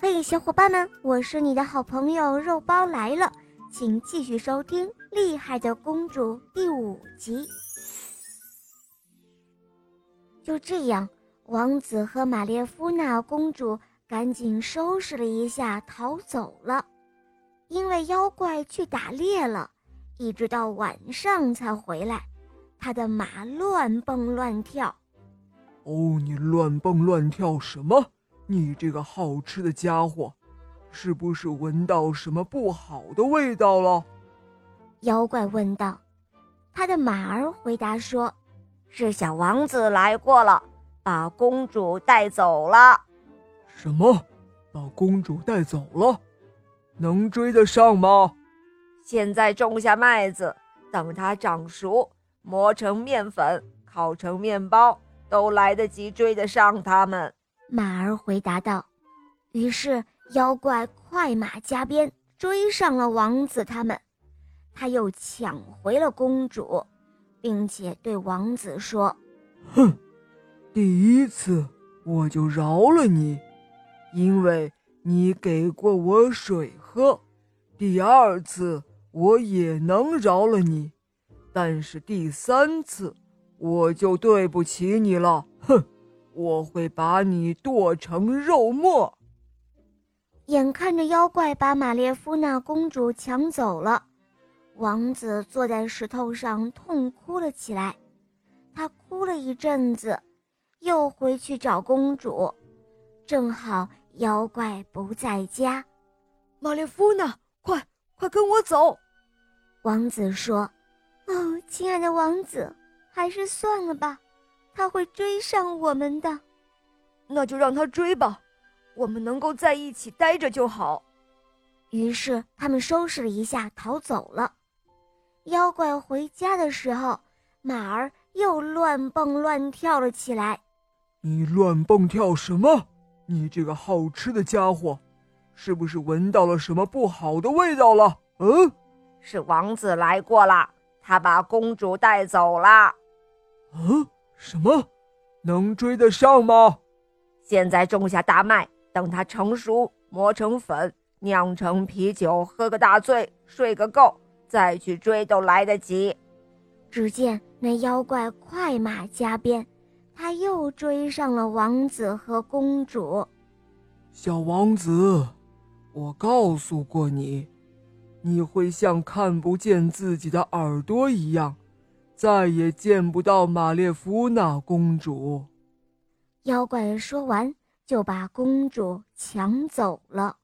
嘿，小伙伴们，我是你的好朋友肉包来了，请继续收听《厉害的公主》第五集。就这样，王子和玛列夫娜公主赶紧收拾了一下，逃走了。因为妖怪去打猎了，一直到晚上才回来，他的马乱蹦乱跳。哦，你乱蹦乱跳什么？你这个好吃的家伙，是不是闻到什么不好的味道了？妖怪问道。他的马儿回答说：“是小王子来过了，把公主带走了。”什么？把公主带走了？能追得上吗？现在种下麦子，等它长熟，磨成面粉，烤成面包，都来得及追得上他们。马儿回答道：“于是妖怪快马加鞭追上了王子他们，他又抢回了公主，并且对王子说：‘哼，第一次我就饶了你，因为你给过我水喝；第二次我也能饶了你，但是第三次我就对不起你了。’哼。”我会把你剁成肉末。眼看着妖怪把玛列夫娜公主抢走了，王子坐在石头上痛哭了起来。他哭了一阵子，又回去找公主。正好妖怪不在家，玛列夫娜，快快跟我走！王子说：“哦，亲爱的王子，还是算了吧。”他会追上我们的，那就让他追吧，我们能够在一起待着就好。于是他们收拾了一下，逃走了。妖怪回家的时候，马儿又乱蹦乱跳了起来。你乱蹦跳什么？你这个好吃的家伙，是不是闻到了什么不好的味道了？嗯，是王子来过了，他把公主带走了。嗯。什么？能追得上吗？现在种下大麦，等它成熟，磨成粉，酿成啤酒，喝个大醉，睡个够，再去追都来得及。只见那妖怪快马加鞭，他又追上了王子和公主。小王子，我告诉过你，你会像看不见自己的耳朵一样。再也见不到玛列夫娜公主。妖怪说完，就把公主抢走了。